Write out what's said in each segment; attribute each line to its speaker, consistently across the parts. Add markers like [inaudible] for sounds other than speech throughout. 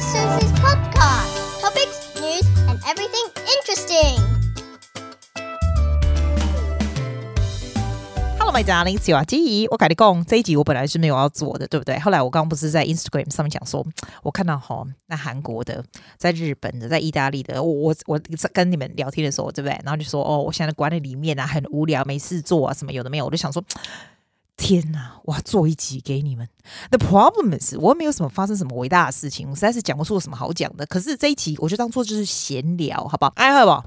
Speaker 1: Sister Susie's podcast. Topics, news, and everything interesting.
Speaker 2: Hello, my darling，小阿基，我跟你讲，这一集我本来是没有要做的，对不对？后来我刚刚不是在 Instagram 上面讲说，[tsk] 我看到哈，那韩国的、在日本的、在意大利的，我我我跟你们聊天的时候，对不对？然后就说，哦，我现在关在里面啊，很无聊，没事做啊，什么有的没有，我就想说。天哪！我要做一集给你们。The problem is，我没有什么发生什么伟大的事情，我实在是讲不出有什么好讲的。可是这一集，我就当做就是闲聊，好不好？哎，好不好？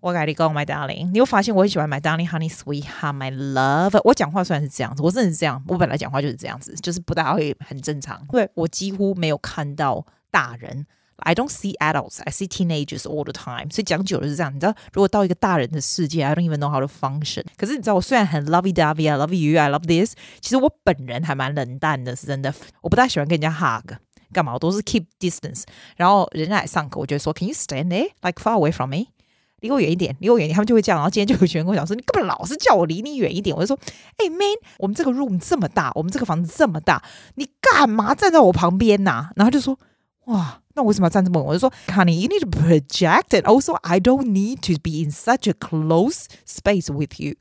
Speaker 2: 我改你讲，My darling，你会发现我很喜欢 My darling honey sweetheart my love。我讲话虽然是这样子，我真的是这样，我本来讲话就是这样子，就是不大会很正常。对，我几乎没有看到大人。I don't see adults, I see teenagers all the time。所以讲久了是这样，你知道，如果到一个大人的世界，I don't even know how to function。可是你知道，我虽然很 lovey dovey, I love you, I love this，其实我本人还蛮冷淡的，是真的。我不太喜欢跟人家 hug，干嘛？我都是 keep distance。然后人家来上课，我就说，Can you stand there, like far away from me？离我远一点，离我远一点。他们就会这样。然后今天就有学生跟我讲说，你根本老是叫我离你远一点。我就说，哎、，man，我们这个 room 这么大，我们这个房子这么大，你干嘛站在我旁边呐、然后就说，哇。那为什么要站这么稳？我就说，Honey，you need to project it. Also, I don't need to be in such a close space with you.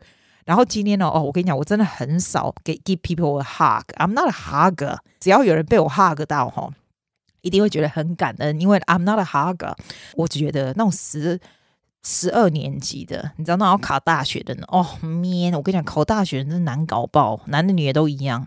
Speaker 2: 然后今天呢，哦，我跟你讲，我真的很少给 give people a hug. I'm not a hugger. 只要有人被我 hug 到，哈，一定会觉得很感恩，因为 I'm not a hugger. 我只觉得那种十十二年级的，你知道那种要考大学的呢，哦，man，我跟你讲，考大学真的难搞爆，男的女的都一样。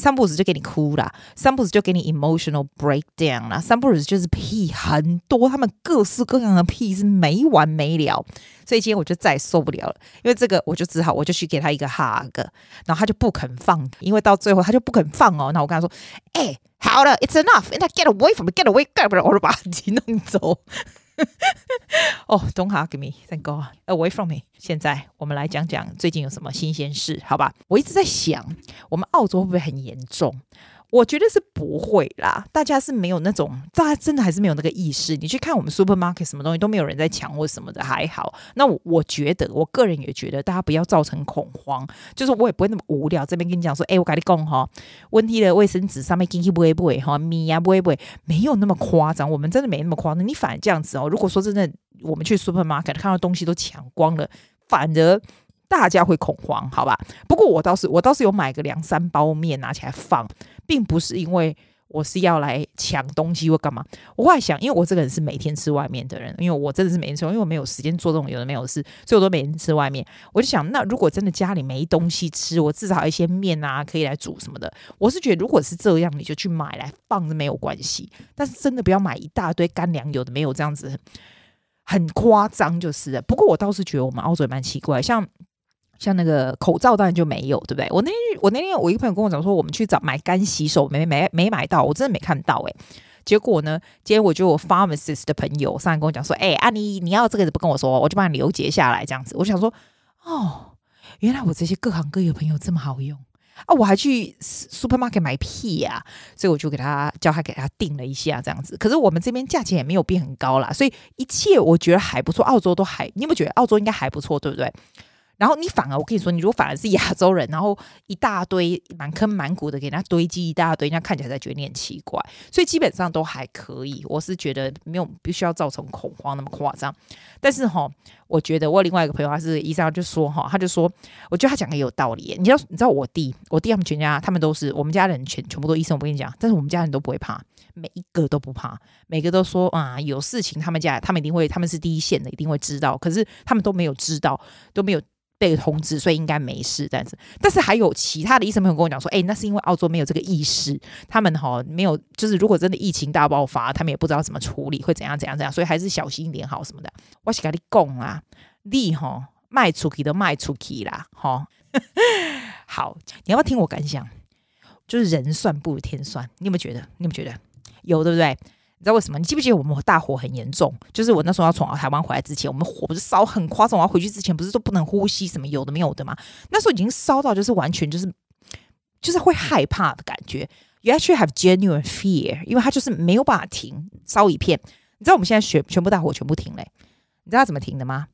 Speaker 2: 三步子就给你哭啦，三步子就给你 emotional breakdown 啦，三步子就是屁很多，他们各式各样的屁是没完没了，所以今天我就再也受不了了，因为这个我就只好我就去给他一个 hug，然后他就不肯放，因为到最后他就不肯放哦，那我跟他说，哎、欸，好了，it's enough，and I get away from me，get away，get away，，我就把他弄走。[laughs] 哦、oh,，Don't hug me，Thank God，Away from me。现在我们来讲讲最近有什么新鲜事，好吧？我一直在想，我们澳洲会不会很严重？我觉得是不会啦，大家是没有那种，大家真的还是没有那个意识。你去看我们 supermarket 什么东西都没有人在抢或什么的，还好。那我我觉得，我个人也觉得，大家不要造成恐慌。就是我也不会那么无聊，这边跟你讲说，哎、我跟你讲哈，温蒂的卫生纸上面给你不会不会哈，米呀不会不会，没有那么夸张。我们真的没那么夸张。你反而这样子哦，如果说真的，我们去 supermarket 看到东西都抢光了，反而。大家会恐慌，好吧？不过我倒是我倒是有买个两三包面拿起来放，并不是因为我是要来抢东西或干嘛。我后来想，因为我这个人是每天吃外面的人，因为我真的是每天吃，因为我没有时间做这种有的没有的事，所以我都每天吃外面。我就想，那如果真的家里没东西吃，我至少一些面啊可以来煮什么的。我是觉得，如果是这样，你就去买来放着没有关系。但是真的不要买一大堆干粮，有的没有这样子，很夸张就是了。不过我倒是觉得我们澳洲也蛮奇怪，像。像那个口罩当然就没有，对不对？我那天我那天我一个朋友跟我讲说，我们去找买干洗手，没没没买到，我真的没看到哎。结果呢，今天我就我 pharmacist 的朋友上来跟我讲说，哎，啊你你要这个不跟我说，我就帮你留结下来这样子。我想说，哦，原来我这些各行各业朋友这么好用啊！我还去 supermarket 买屁呀，所以我就给他叫他给他订了一下这样子。可是我们这边价钱也没有变很高啦，所以一切我觉得还不错。澳洲都还，你有没有觉得澳洲应该还不错，对不对？然后你反而，我跟你说，你如果反而是亚洲人，然后一大堆满坑满谷的给人家堆积一大堆，人家看起来才觉得你很奇怪。所以基本上都还可以，我是觉得没有必须要造成恐慌那么夸张。但是哈，我觉得我另外一个朋友他是医生，就说哈，他就说，我觉得他讲的有道理。你知道，你知道我弟，我弟他们全家，他们都是我们家人全全部都医生。我跟你讲，但是我们家人都不会怕，每一个都不怕，每个都说啊，有事情他们家他们一定会，他们是第一线的，一定会知道。可是他们都没有知道，都没有。被通知，所以应该没事。但是，但是还有其他的医生朋友跟我讲说，哎、那是因为澳洲没有这个意识，他们哈没有，就是如果真的疫情大爆发，他们也不知道怎么处理，会怎样怎样怎样，所以还是小心一点好什么的。我是跟你讲啊，你哈卖出去都卖出去啦，哈。[laughs] 好，你要不要听我感想？就是人算不如天算，你有没有觉得？你有没有觉得？有对不对？你知道为什么？你记不记得我们大火很严重？就是我那时候要从台湾回来之前，我们火不是烧很夸张。我要回去之前，不是都不能呼吸，什么有的没有的吗？那时候已经烧到就是完全就是就是会害怕的感觉。You actually have genuine fear，因为它就是没有办法停，烧一片。你知道我们现在全全部大火全部停嘞？你知道怎么停的吗？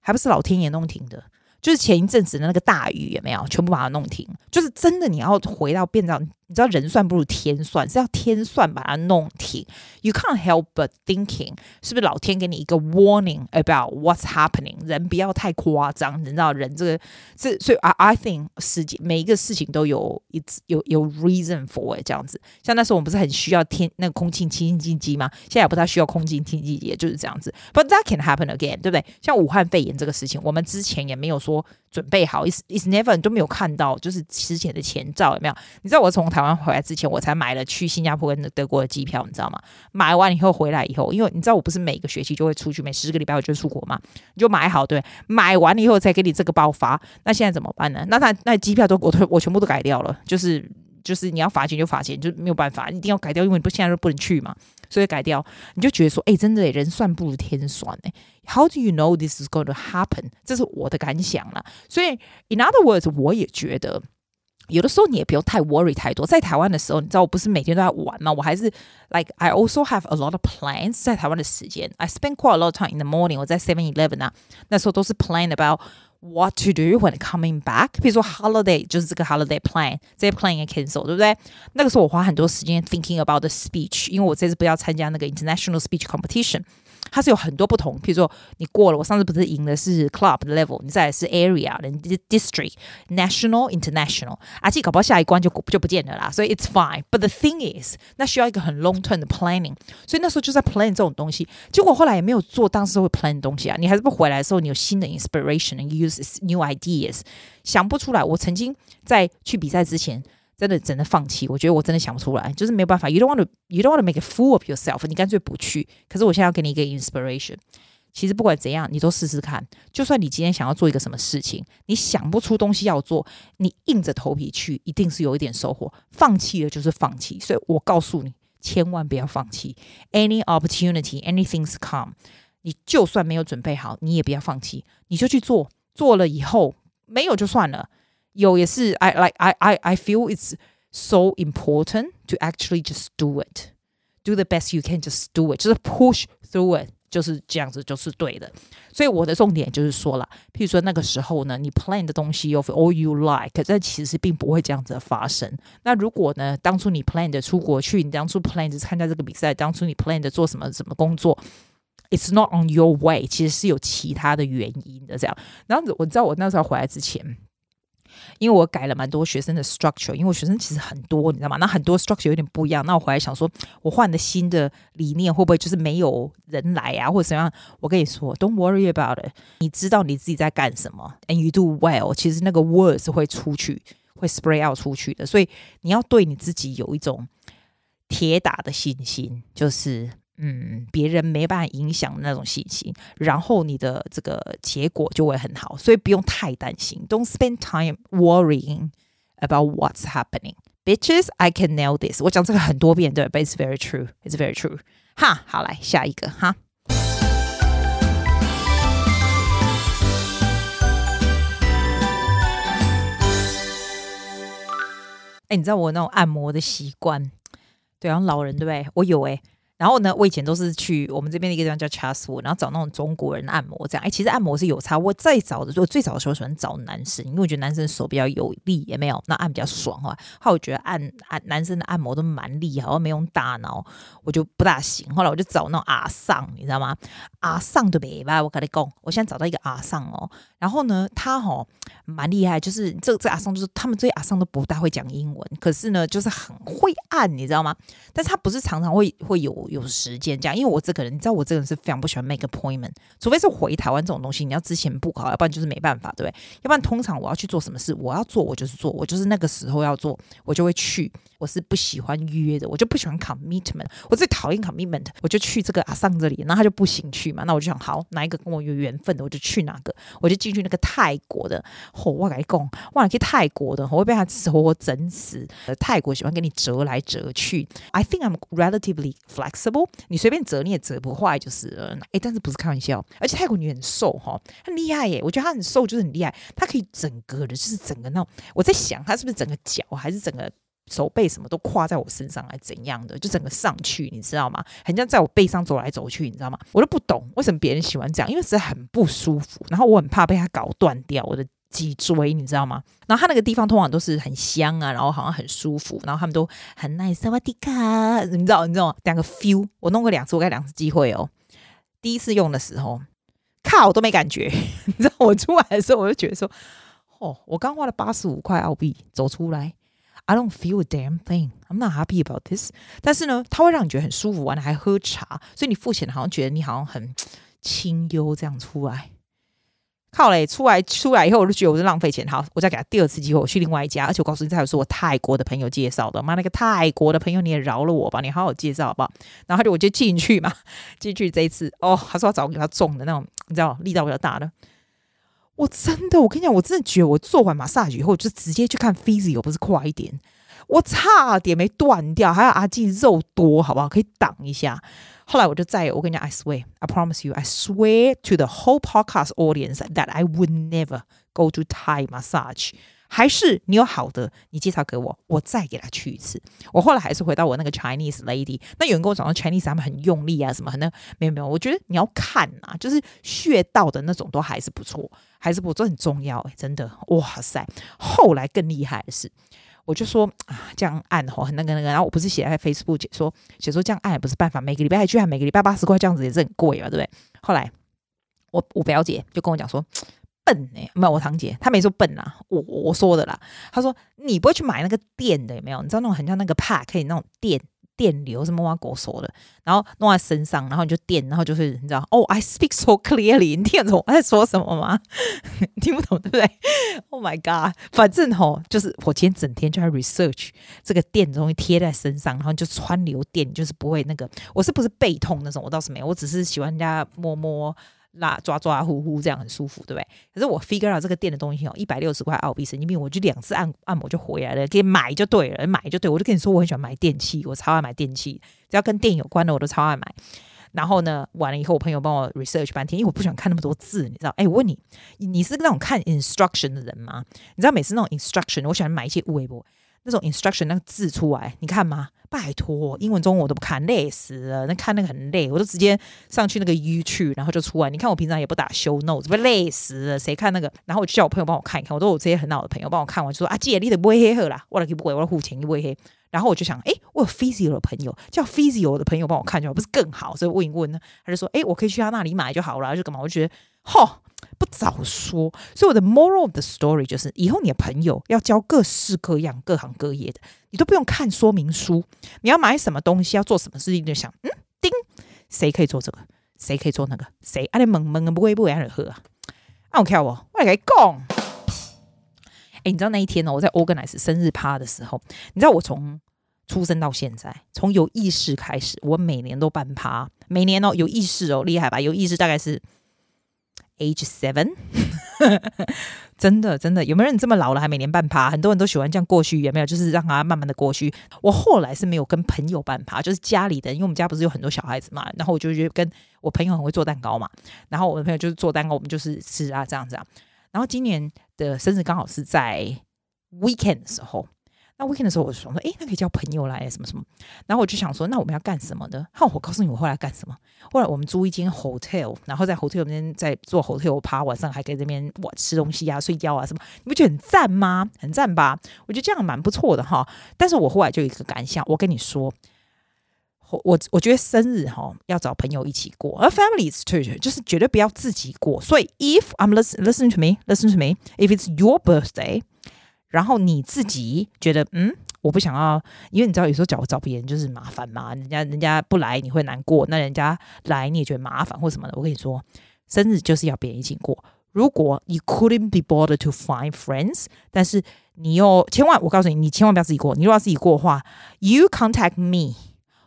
Speaker 2: 还不是老天爷弄停的。就是前一阵子的那个大雨有没有全部把它弄停？就是真的，你要回到变到你知道人算不如天算，是要天算把它弄停。You can't help but thinking，是不是老天给你一个 warning about what's happening？人不要太夸张，你知道人这个是所以 I I think 世界每一个事情都有一有有 reason for it 这样子。像那时候我们不是很需要天那个空气清新机吗？现在也不太需要空气清新机，也就是这样子。But that can happen again，对不对？像武汉肺炎这个事情，我们之前也没有说准备好，is is never 都没有看到，就是之前的前兆有没有？你知道我从台湾回来之前，我才买了去新加坡跟德国的机票，你知道吗？买完以后回来以后，因为你知道我不是每个学期就会出去，每十个礼拜我就出国嘛，你就买好，对，买完了以后才给你这个爆发。那现在怎么办呢？那他那机票都我都我全部都改掉了，就是就是你要罚钱就罚钱，就没有办法，一定要改掉，因为你不现在都不能去嘛，所以改掉。你就觉得说，哎，真的人算不如天算哎。How do you know this is going to happen？这是我的感想啦。所以，in other words，我也觉得。有的时候你也不用太 worry 太多。在台湾的时候，你知道我不是每天都在玩吗？我还是 like I also have a lot of plans。在台湾的时间，I spend quite a lot of time in the morning。我在 Seven Eleven 啊，那时候都是 plan about what to do when coming back。比如说 holiday 就是这个 holiday plan，这些 plan 也 cancel，对不对？那个时候我花很多时间 thinking about the speech，因为我这次不要参加那个 international speech competition。 它是有很多不同，譬如说你过了，我上次不是赢的是 club level，你再来是 area，你 district、national、international，而且搞不好下一关就就不见了啦，所以 it's fine。But the thing is，那需要一个很 long term 的 planning，所以那时候就在 plan 这种东西，结果后来也没有做当时会 plan 的东西啊，你还是不回来的时候，你有新的 inspiration and use new ideas，想不出来。我曾经在去比赛之前。真的真的放弃，我觉得我真的想不出来，就是没有办法。You don't want to, you don't want to make a fool of yourself。你干脆不去。可是我现在要给你一个 inspiration。其实不管怎样，你都试试看。就算你今天想要做一个什么事情，你想不出东西要做，你硬着头皮去，一定是有一点收获。放弃了就是放弃。所以我告诉你，千万不要放弃。Any opportunity, anything's come。你就算没有准备好，你也不要放弃，你就去做。做了以后没有就算了。有也是，I like I I I feel it's so important to actually just do it, do the best you can, just do it，就是 push through it，就是这样子，就是对的。所以我的重点就是说了，譬如说那个时候呢，你 plan 的东西 of all you like，但其实并不会这样子发生。那如果呢，当初你 plan 的出国去，你当初 plan 的参加这个比赛，当初你 plan 的做什么什么工作，it's not on your way，其实是有其他的原因的。这样，然后我知道我那时候回来之前。因为我改了蛮多学生的 structure，因为学生其实很多，你知道吗？那很多 structure 有点不一样。那我回来想说，我换的新的理念会不会就是没有人来啊，或者怎样？我跟你说，Don't worry about it。你知道你自己在干什么，and you do well。其实那个 words 会出去，会 spray out 出去的。所以你要对你自己有一种铁打的信心，就是。嗯，别人没办法影响那种信心，然后你的这个结果就会很好，所以不用太担心。Don't spend time worrying about what's happening. Bitches, I can nail this. 我讲这个很多遍，对，but it's very true. It's very true. 哈，好，来下一个哈。哎，你知道我那种按摩的习惯，对，然后老人对不对？我有哎。然后呢，我以前都是去我们这边的一个地方叫 Chatswood，然后找那种中国人按摩这样。哎，其实按摩是有差。我再早的时候，最早的时候喜欢找男生，因为我觉得男生手比较有力，也没有那按比较爽哈。后来我觉得按按男生的按摩都蛮厉害，好像没用大脑，我就不大行。后来我就找那种阿桑，你知道吗？阿桑的呗吧，我跟你讲，我现在找到一个阿桑哦。然后呢，他哦蛮厉害，就是这这阿桑就是他们这些阿桑都不大会讲英文，可是呢就是很会按，你知道吗？但是他不是常常会会有有时间这样，因为我这个人，你知道我这个人是非常不喜欢 make appointment，除非是回台湾这种东西，你要之前 book 好，要不然就是没办法，对不对？要不然通常我要去做什么事，我要做我就是做，我就是那个时候要做，我就会去。我是不喜欢约的，我就不喜欢 commitment，我最讨厌 commitment，我就去这个阿桑这里，然后他就不行去嘛，那我就想好哪一个跟我有缘分的，我就去哪个，我就进去那个泰国的，吼、哦，我跟你讲，哇，去泰国的，我会被他活活整死。泰国喜欢给你折来折去，I think I'm relatively flexible，你随便折你也折不坏就是了，哎，但是不是开玩笑，而且泰国女很瘦哈，很厉害耶，我觉得她很瘦就是很厉害，她可以整个的，就是整个那种，我在想她是不是整个脚还是整个。手背什么都跨在我身上，还怎样的？就整个上去，你知道吗？很像在我背上走来走去，你知道吗？我都不懂为什么别人喜欢这样，因为实在很不舒服。然后我很怕被他搞断掉我的脊椎，你知道吗？然后他那个地方通常都是很香啊，然后好像很舒服，然后他们都很 nice，萨瓦迪卡，你知道，你知道，两个 feel，我弄过两次，我给两次机会哦。第一次用的时候，靠，我都没感觉，[laughs] 你知道，我出来的时候我就觉得说，哦，我刚花了八十五块澳币走出来，I don't feel a damn thing，I'm not happy about this。但是呢，它会让你觉得很舒服，完了还喝茶，所以你付钱好像觉得你好像很 [tsk] 清幽这样出来。靠嘞，出来出来以后，我就觉得我是浪费钱。好，我再给他第二次机会，我去另外一家。而且我告诉你，他有是我泰国的朋友介绍的。妈，那个泰国的朋友你也饶了我吧，你好好介绍好不好？然后就我就进去嘛，[laughs] 进去这一次哦，他说要找给他重的那种，你知道力道比较大的。我真的，我跟你讲，我真的觉得我做完 massage 以后，就直接去看 physio，不是快一点？我差点没断掉，还有阿季肉多，好不好？可以挡一下。后来我就再，我跟你讲，I swear, I promise you, I swear to the whole podcast audience that I would never go to Thai massage。还是你有好的，你介绍给我，我再给他去一次。我后来还是回到我那个 Chinese lady，那有人跟我讲说 Chinese 他们很用力啊，什么很那没有没有，我觉得你要看啊，就是穴道的那种都还是不错，还是不错，很重要诶，真的，哇塞！后来更厉害的是。我就说啊，这样按吼那个那个，然后我不是写在 Facebook 写说写说这样按也不是办法，每个礼拜还去按，每个礼拜八十块这样子也是很贵嘛，对不对？后来我我表姐就跟我讲说笨哎、欸，没有我堂姐她没说笨啦，我我说的啦，她说你不会去买那个垫的有没有？你知道那种很像那个帕可以那种垫。电流是摸挖狗手的，然后弄在身上，然后你就电，然后就是你知道哦，I speak so clearly，[laughs] 你听得懂我在说什么吗？[laughs] 听不懂对不对？Oh my god，反正吼，就是我今天整天就在 research 这个电的东西贴在身上，然后就穿流电，就是不会那个，我是不是背痛那种？我倒是没有，我只是喜欢人家摸摸。拉抓抓呼呼这样很舒服，对不对？可是我 figure out 这个店的东西哦，一百六十块澳币，神经病！我就两次按按摩就回来了，给买就对了，买就对。我就跟你说，我很喜欢买电器，我超爱买电器，只要跟电有关的我都超爱买。然后呢，完了以后，我朋友帮我 research 半天，因为我不喜欢看那么多字，你知道？哎，我问你，你是那种看 instruction 的人吗？你知道每次那种 instruction，我喜欢买一些微博。那种 instruction 那个字出来，你看吗？拜托，英文中文我都不看，累死了。那看那个很累，我都直接上去那个 YouTube，然后就出来。你看我平常也不打 show notes，累死了。谁看那个？然后我就叫我朋友帮我看一看。我都我这些很好的朋友帮我看完，就说啊，姐你得不会黑黑啦，我来给不会，我来付钱你不会黑。然后我就想，哎，我有 physio 的朋友，叫 physio 的朋友帮我看就好，不是更好？所以问一问呢，他就说，哎，我可以去他那里买就好了，就干嘛？我就觉得，吼。不早说，所以我的 moral of the story 就是，以后你的朋友要交各式各样、各行各业的，你都不用看说明书。你要买什么东西，要做什么事情，就想，嗯，叮，谁可以做这个？谁可以做那个？谁？啊，你懵懵的不会不会让人喝啊？啊，我看我，我来讲。哎，你知道那一天呢？我在 organize 生日趴的时候，你知道我从出生到现在，从有意识开始，我每年都办趴，每年哦有意识哦，厉害吧？有意识大概是。Age seven，[laughs] 真的真的，有没有人这么老了还每年办趴？很多人都喜欢这样过去，有没有？就是让他慢慢的过去。我后来是没有跟朋友办趴，就是家里的，因为我们家不是有很多小孩子嘛，然后我就觉得跟我朋友很会做蛋糕嘛，然后我的朋友就是做蛋糕，我们就是吃啊这样子啊。然后今年的生日刚好是在 weekend 的时候。那 weekend 的时候，我就想说，诶、那可以叫朋友来什么什么。然后我就想说，那我们要干什么呢？好，我告诉你，我后来干什么。后来我们租一间 hotel，然后在 hotel 那边在做 hotel 趴，晚上还可以这边哇吃东西啊、睡觉啊什么。你不觉得很赞吗？很赞吧？我觉得这样蛮不错的哈。但是我后来就有一个感想，我跟你说，我我觉得生日哈要找朋友一起过，而 families too 就是绝对不要自己过。所以 if I'm listen listen to me listen to me if it's your birthday。然后你自己觉得，嗯，我不想要，因为你知道，有时候找找别人就是麻烦嘛，人家人家不来你会难过，那人家来你也觉得麻烦或什么的。我跟你说，生日就是要别人一起过。如果你 couldn't be bothered to find friends，但是你又千万，我告诉你，你千万不要自己过。你如果要自己过的话，you contact me。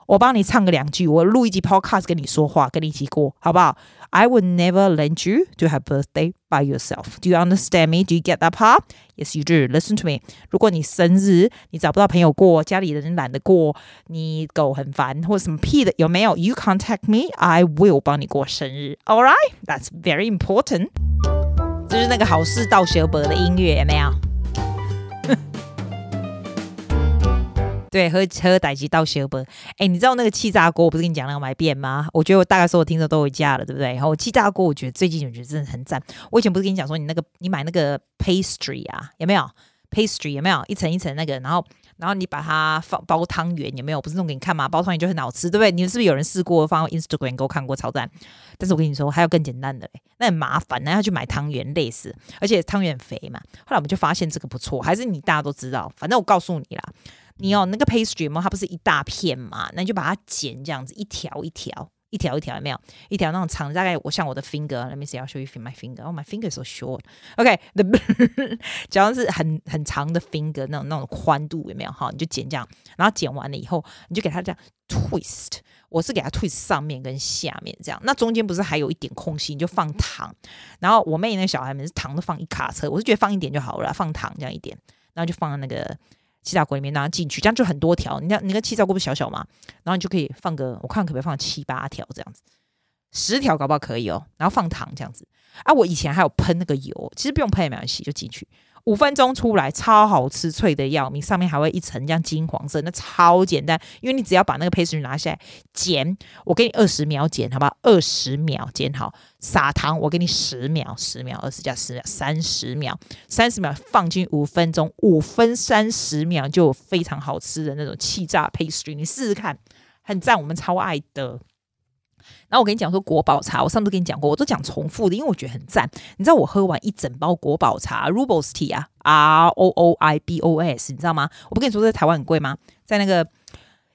Speaker 2: 我帮你唱个两句，我录一集 podcast 跟你说话，跟你一起过，好不好？I would never let you to have birthday by yourself. Do you understand me? Do you get that part? Yes, you do. Listen to me. 如果你生日你找不到朋友过，家里的人懒得过，你狗很烦或者什么屁的，有没有？You contact me, I will 帮你过生日。All right, that's very important. 就是那个好事到小伯的音乐，有没有？对，喝喝代志斗相报。哎，你知道那个气炸锅，我不是跟你讲那个买遍吗？我觉得我大概所有听众都有加了，对不对？然后气炸锅，我觉得最近我觉得真的很赞。我以前不是跟你讲说，你那个你买那个 pastry 啊，有没有 pastry 有没有一层一层那个，然后。然后你把它放包汤圆，有没有？不是弄给你看吗？包汤圆就很好吃，对不对？你们是不是有人试过放 Instagram 给我看过超赞？但是我跟你说，还有更简单的嘞，那很麻烦，那要去买汤圆，累死。而且汤圆肥嘛。后来我们就发现这个不错，还是你大家都知道。反正我告诉你啦，你哦那个 pastry 嘛，它不是一大片嘛？那你就把它剪这样子，一条一条。一条一条有没有？一条那种长，大概我像我的 finger，Let me see，I'll show you my finger。Oh, my finger is so short. OK，the，假如是很很长的 finger，那种那种宽度有没有？哈，你就剪这样，然后剪完了以后，你就给它这样 twist。我是给它 twist 上面跟下面这样，那中间不是还有一点空隙，你就放糖。然后我妹那小孩们是糖都放一卡车，我是觉得放一点就好了，放糖这样一点，然后就放在那个。气炸锅里面拿进去，这样就很多条。你看，你那气炸锅不小小吗？然后你就可以放个，我看可不可以放七八条这样子，十条搞不好可以哦。然后放糖这样子啊。我以前还有喷那个油，其实不用喷也没关系，就进去。五分钟出来，超好吃，脆的要命，上面还会一层这样金黄色，那超简单，因为你只要把那个 pastry 拿下来剪，我给你二十秒剪，好不好？二十秒剪好，撒糖，我给你十秒，十秒，二十加十秒，三十秒，三十秒放进五分钟，五分三十秒就非常好吃的那种气炸 pastry，你试试看，很赞，我们超爱的。然后我跟你讲说国宝茶，我上次跟你讲过，我都讲重复的，因为我觉得很赞。你知道我喝完一整包国宝茶，Roobos Tea 啊，R O O I B O S，你知道吗？我不跟你说在台湾很贵吗？在那个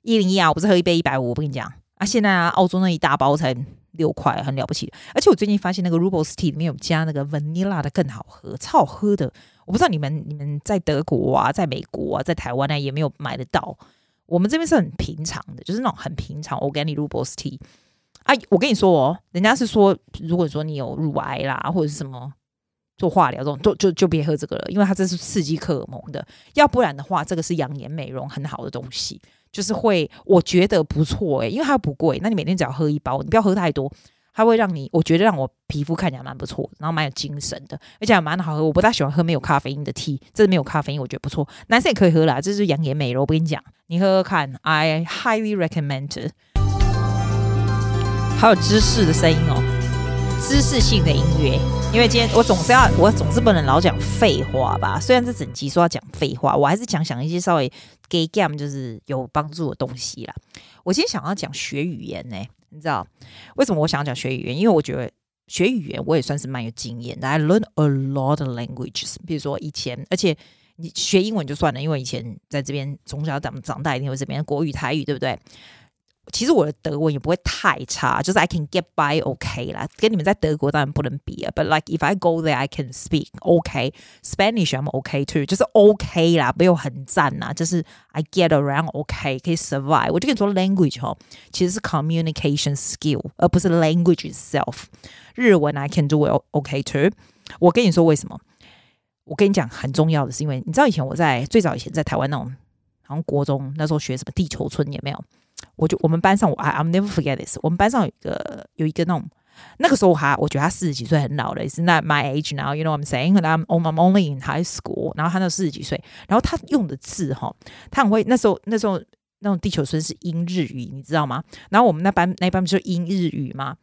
Speaker 2: 一零一啊，我不是喝一杯一百五，我不跟你讲啊，现在啊，澳洲那一大包才六块，很了不起。而且我最近发现那个 Roobos Tea 里面有加那个 Vanilla 的更好喝，超好喝的。我不知道你们你们在德国啊，在美国啊，在台湾呢、啊，也没有买得到。我们这边是很平常的，就是那种很平常 Organic Roobos Tea。啊，我跟你说哦，人家是说，如果说你有乳癌啦，或者是什么做化疗这种，就就就别喝这个了，因为它这是刺激荷尔蒙的。要不然的话，这个是养颜美容很好的东西，就是会我觉得不错诶、因为它不贵。那你每天只要喝一包，你不要喝太多，它会让你我觉得让我皮肤看起来蛮不错，然后蛮有精神的，而且还蛮好喝。我不大喜欢喝没有咖啡因的 tea，这是没有咖啡因，我觉得不错。男生也可以喝啦，这是养颜美容。我跟你讲，你喝喝看，I highly recommend。还有知识的声音哦，知识性的音乐。因为今天我总是要，我总是不能老讲废话吧。虽然这整集说要讲废话，我还是讲讲一些稍微给 game 就是有帮助的东西啦。我今天想要讲学语言呢，你知道为什么我想要讲学语言？因为我觉得学语言我也算是蛮有经验的。I learn a lot of languages，比如说以前，而且你学英文就算了，因为以前在这边从小长长大，一定会这边国语、台语，对不对？其实我的德文也不会太差，就是 I can get by OK 啦，跟你们在德国当然不能比啊。But like if I go there, I can speak OK Spanish, I'm OK too，就是 OK 啦，没有很赞呐，就是 I get around OK，可以 survive。我就跟你说，language 哈，其实是 communication skill，而不是 language itself。日文 I can do it OK too。我跟你说为什么？我跟你讲很重要的是，因为你知道以前我在最早以前在台湾那种，好像国中那时候学什么地球村有没有？我就我们班上我 I I'll never forget this。我们班上有一个有一个那种那个时候我还我觉得他四十几岁很老了，It's not my age now. You know what I'm saying? 然后 I'm only in high school。然后他那四十几岁，然后他用的字哈，他很会。那时候那时候那种地球村是英日语，你知道吗？然后我们那班那班不是英日语吗？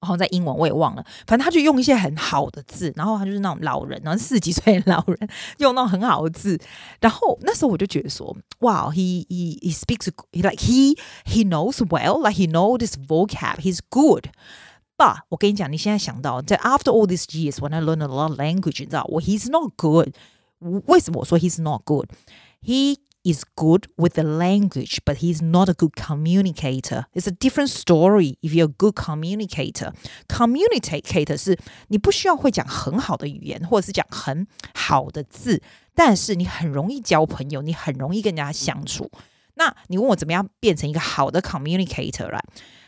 Speaker 2: 然后在英文我也忘了，反正他就用一些很好的字，然后他就是那种老人，然后四十几岁的老人用那种很好的字，然后那时候我就觉得说，哇，he he he speaks like he he knows well, like he knows this vocab, he's good. But 我跟你讲，你现在想到在 after all these years, when I learned a lot of language，你知道我 he's not good。为什么我说 he's not good？He He is good with the language, but he's not a good communicator. It's a different story if you're a good communicator. Communicator 是你不需要会讲很好的语言，或者是讲很好的字，但是你很容易交朋友，你很容易跟人家相处。那你问我怎么样变成一个好的 communicator 啦？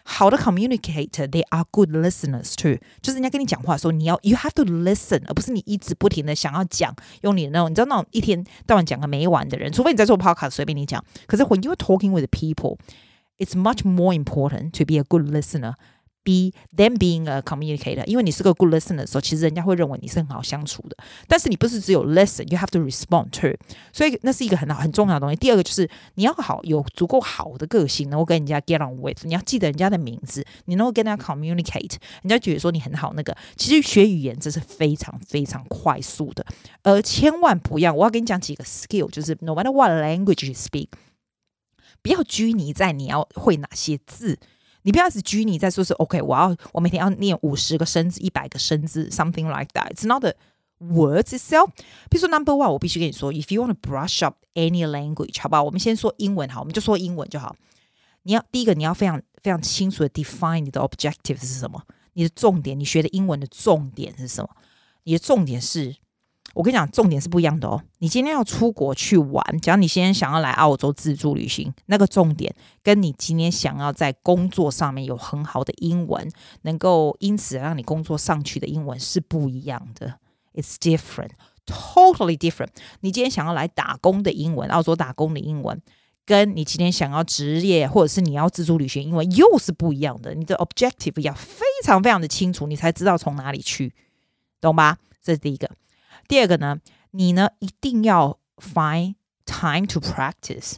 Speaker 2: 好的 communicator，they are good listeners too。就是人家跟你讲话的时候，你要 you have to listen，而不是你一直不停的想要讲，用你的那种，你知道那种一天到晚讲个没完的人，除非你在做 podcast 随便你讲。可是 when you're talking with people，it's much more important to be a good listener。 Be them being a communicator，因为你是个 good listener 的时候，其实人家会认为你是很好相处的。但是你不是只有 listen，you have to respond to，所以那是一个很好很重要的东西。第二个就是你要好有足够好的个性，能够跟人家 get on with，你要记得人家的名字，你能够跟人家 communicate，人家觉得说你很好。那个其实学语言这是非常非常快速的，而千万不要，我要跟你讲几个 skill，就是 no matter what language you speak，不要拘泥在你要会哪些字。你不要是拘泥在说是 OK，我要我每天要念五十个生字、一百个生字，something like that。It's not the words itself。比如说 number one，我必须跟你说，if you want to brush up any language，好不好？我们先说英文，好，我们就说英文就好。你要第一个，你要非常非常清楚的 define 你的 objective 是什么，你的重点，你学的英文的重点是什么？你的重点是。我跟你讲，重点是不一样的哦。你今天要出国去玩，假如你今天想要来澳洲自助旅行，那个重点跟你今天想要在工作上面有很好的英文，能够因此让你工作上去的英文是不一样的。It's different, totally different。你今天想要来打工的英文，澳洲打工的英文，跟你今天想要职业或者是你要自助旅行英文又是不一样的。你的 objective 要非常非常的清楚，你才知道从哪里去，懂吧？这是第一个。第二个呢，你呢一定要 find time to practice，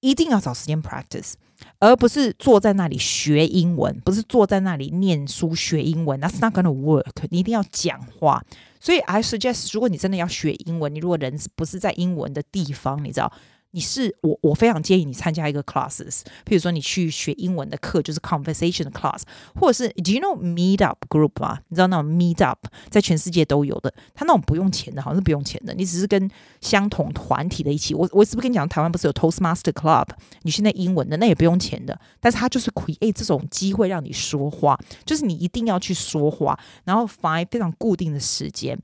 Speaker 2: 一定要找时间 practice，而不是坐在那里学英文，不是坐在那里念书学英文。That's not gonna work。你一定要讲话。所以 I suggest，如果你真的要学英文，你如果人不是在英文的地方，你知道。你是我，我非常建议你参加一个 classes，譬如说你去学英文的课，就是 conversation class，或者是 Do you know meet up group 吗？你知道那种 meet up 在全世界都有的，他那种不用钱的，好像是不用钱的，你只是跟相同团体的一起。我我是不是跟你讲，台湾不是有 Toastmaster Club？你去那英文的，那也不用钱的，但是他就是 create 这种机会让你说话，就是你一定要去说话，然后 find 非常固定的时间。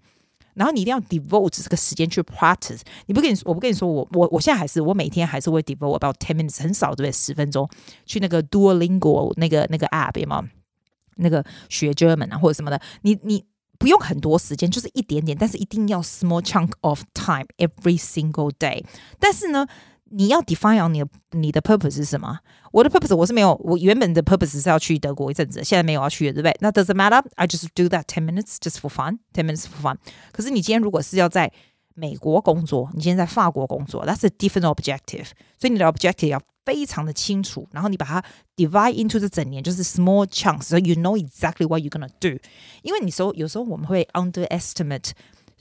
Speaker 2: 然后你一定要 devote 这个时间去 practice。你不跟你，我不跟你说，我我我现在还是，我每天还是会 devote about ten minutes，很少对不对？十分钟去那个 Duolingo 那个那个 app 嘛，那个学 German 啊或者什么的。你你不用很多时间，就是一点点，但是一定要 small chunk of time every single day。但是呢。你要 define on 你的你的 purpose 是什么？我的 purpose 我是没有，我原本的 purpose 是要去德国一阵子，现在没有要去的，对不对？那 doesn't matter. I just do that ten minutes just for fun, ten minutes for fun. 可是你今天如果是要在美国工作，你今天在法国工作，that's a different objective. 所以你的 objective 要非常的清楚，然后你把它 divide into 这整年就是 small chunks, so you know exactly what you're gonna do. 因为你说有时候我们会 underestimate。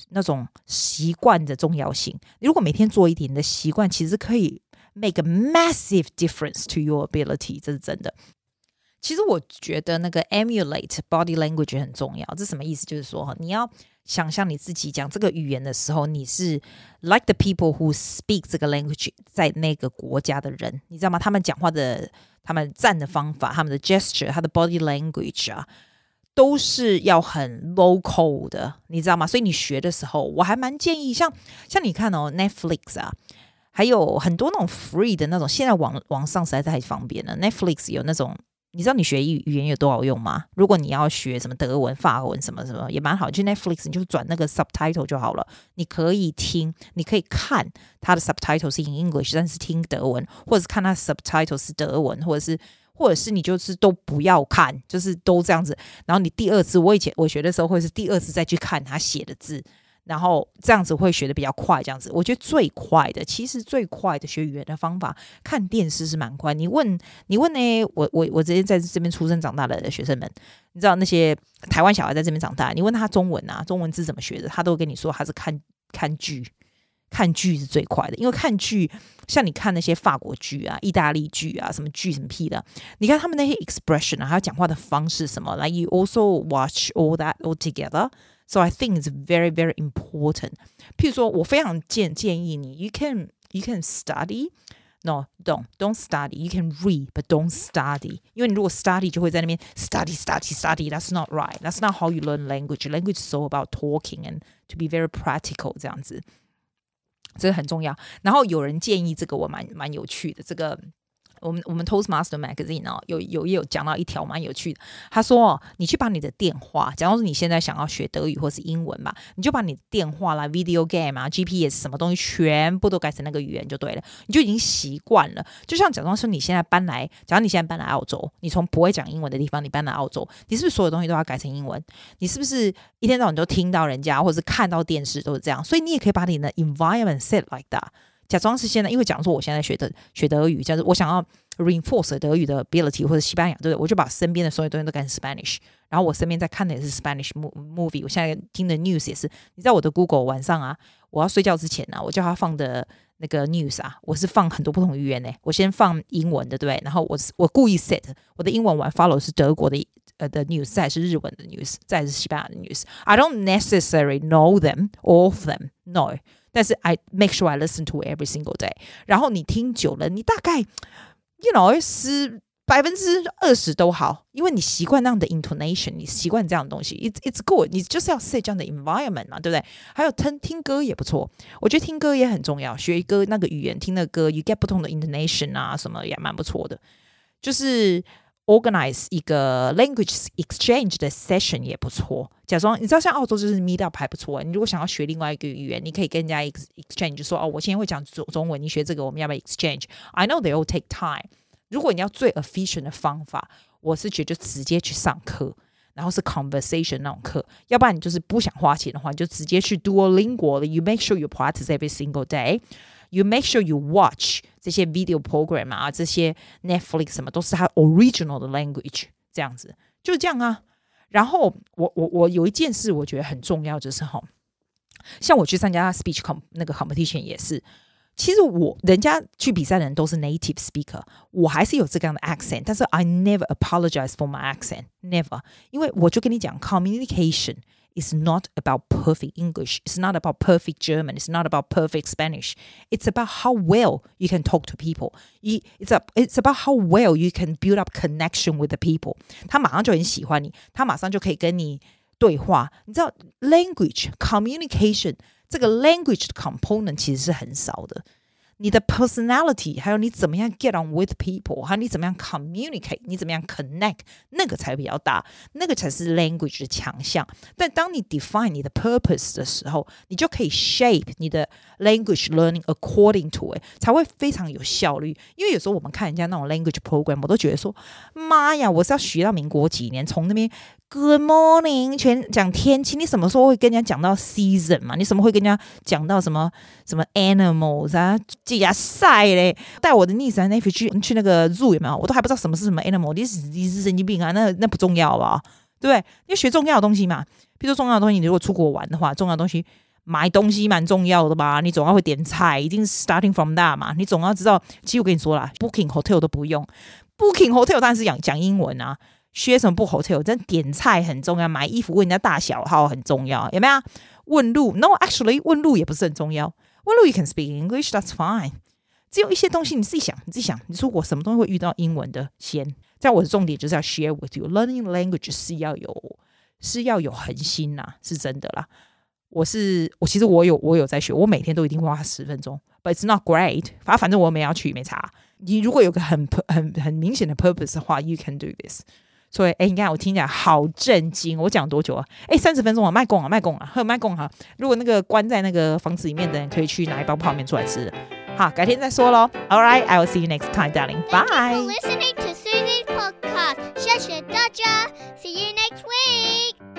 Speaker 2: 那种习惯的重要性，如果每天做一点，你的习惯其实可以 make a massive difference to your ability，这是真的。其实我觉得那个 emulate body language 很重要，这什么意思？就是说，你要想象你自己讲这个语言的时候，你是 like the people who speak 这个 language 在那个国家的人，你知道吗？他们讲话的、他们站的方法、他们的 gesture、他的 body language 啊。都是要很 local 的，你知道吗？所以你学的时候，我还蛮建议像像你看哦，Netflix 啊，还有很多那种 free 的那种，现在网网上实在太方便了。Netflix 有那种，你知道你学语语言有多好用吗？如果你要学什么德文、法文什么什么，也蛮好。去 Netflix 你就转那个 subtitle 就好了，你可以听，你可以看它的 subtitle 是 in English，但是听德文，或者是看它 subtitle 是德文，或者是。或者是你就是都不要看，就是都这样子。然后你第二次，我以前我学的时候会是第二次再去看他写的字，然后这样子会学得比较快。这样子，我觉得最快的，其实最快的学语言的方法，看电视是蛮快。你问你问呢？我我我直接在这边出生长大的学生们，你知道那些台湾小孩在这边长大，你问他中文啊，中文字怎么学的，他都跟你说他是看看剧。看剧是最快的，因为看剧像你看那些法国剧啊、意大利剧啊，什么剧什么屁的，你看他们那些 expression 啊，还有讲话的方式什么，like you also watch all that all together. So I think it's very very important. 譬如说，我非常建建议你，you can you can study. No, don't don't study. You can read, but don't study. 因为你如果 study 就会在那边 study study study. That's not right. That's not how you learn language. Language is so about talking and to be very practical 这样子。 这个很重要。然后有人建议这个我蛮蛮有趣的，这个我们我们 Toastmaster Magazine 哦，有有也有讲到一条蛮有趣的。他说哦，你去把你的电话，假如说你现在想要学德语或是英文吧，你就把你电话啦、video game 啊、GPS 什么东西全部都改成那个语言就对了，你就已经习惯了。就像假装说你现在搬来，假如你现在搬来澳洲，你从不会讲英文的地方，你搬来澳洲，你是不是所有东西都要改成英文？你是不是一天到晚都听到人家或者是看到电视都是这样？所以你也可以把你的 environment set like that。假装是现在，因为假如说我现在学的学德语，就是我想要 reinforce 德语的 ability 或者西班牙，对不对？我就把身边的所有东西都改成 Spanish，然后我身边在看的也是 Spanish movie，我现在听的 news 也是。你知道我的 Google 晚上啊，我要睡觉之前呢、啊，我叫他放的那个 news 啊，我是放很多不同语言呢。我先放英文的，对对？然后我我故意 set 我的英文玩 follow 是德国的呃的 news，再是日文的 news，再是西班牙的 news。I don't necessarily know them all of them, no. 但是 I make sure I listen to every single day。然后你听久了，你大概 you know 是百分之二十都好，因为你习惯那样的 intonation，你习惯这样的东西。It's it's good，你就是要 set 这样的 environment 嘛，对不对？还有听听歌也不错，我觉得听歌也很重要。学一个那个语言，听那个歌，you get 不同的 intonation 啊，什么也蛮不错的。就是。Organize 一个 language exchange 的 session 也不错。假装你知道，像澳洲就是 meet up 还不错。你如果想要学另外一个语言，你可以跟人家 exchange，就说哦，我现在会讲中中文，你学这个，我们要不要 exchange？I know they all take time。如果你要最 efficient 的方法，我是觉得就直接去上课，然后是 conversation 那种课。要不然你就是不想花钱的话，你就直接去 Duolingo。You make sure you practice every single day。You make sure you watch 这些 video program 啊，这些 Netflix 什么都是它 original 的 language，这样子就是这样啊。然后我我我有一件事我觉得很重要，就是哈，像我去参加 speech comp 那个 competition 也是，其实我人家去比赛的人都是 native speaker，我还是有这个样的 accent，但是 I never apologize for my accent，never，因为我就跟你讲 communication。It's not about perfect English. It's not about perfect German. It's not about perfect Spanish. It's about how well you can talk to people. It's a, it's about how well you can build up connection with the people. 他马上就很喜欢你，他马上就可以跟你对话。你知道，language communication 这个 language 的 component 其实是很少的。 你的 personality，还有你怎么样 get on with people，还有你怎么样 communicate，你怎么样 connect，那个才比较大，那个才是 language 的强项。但当你 define 你的 purpose 的时候，你就可以 shape 你的 language learning according to it，才会非常有效率。因为有时候我们看人家那种 language program，我都觉得说，妈呀，我是要学到民国几年，从那边。Good morning，全讲天气。你什么时候会跟人家讲到 season 嘛？你什么会跟人家讲到什么什么 animals 啊？这呀晒嘞！带我的 niece 那回去去那个 zoo 有没有？我都还不知道什么是什么 animal。你是你是神经病啊？那那不重要吧？对不对？你要学重要的东西嘛。比如说重要的东西，你如果出国玩的话，重要的东西买东西蛮重要的吧？你总要会点菜，一定是 starting from that 嘛。你总要知道。其实我跟你说啦，booking hotel 都不用，booking hotel 当然是讲讲英文啊。学什么不好学真点菜很重要，买衣服问人家大小号很重要，有没有？问路？No，actually，问路也不是很重要。问路，you can speak English，that's fine。只有一些东西你自己想，你自己想，你说我什么东西会遇到英文的先？在我的重点就是要 share with you，learning language 是要有是要有恒心呐，是真的啦。我是我其实我有我有在学，我每天都一定花十分钟，but it's not great。反正反正我没要去，没差。你如果有个很很很明显的 purpose 的话，you can do this。所以，哎，你看我听起来好震惊！我讲多久啊？哎，三十分钟啊，卖贡啊，卖贡啊，还有卖贡哈！如果那个关在那个房子里面的人，可以去拿一包泡面出来吃。好，改天再说喽。All right, I will see you next time, darling. Bye.
Speaker 1: Listening to Susie's podcast. 谢谢大家。See you next.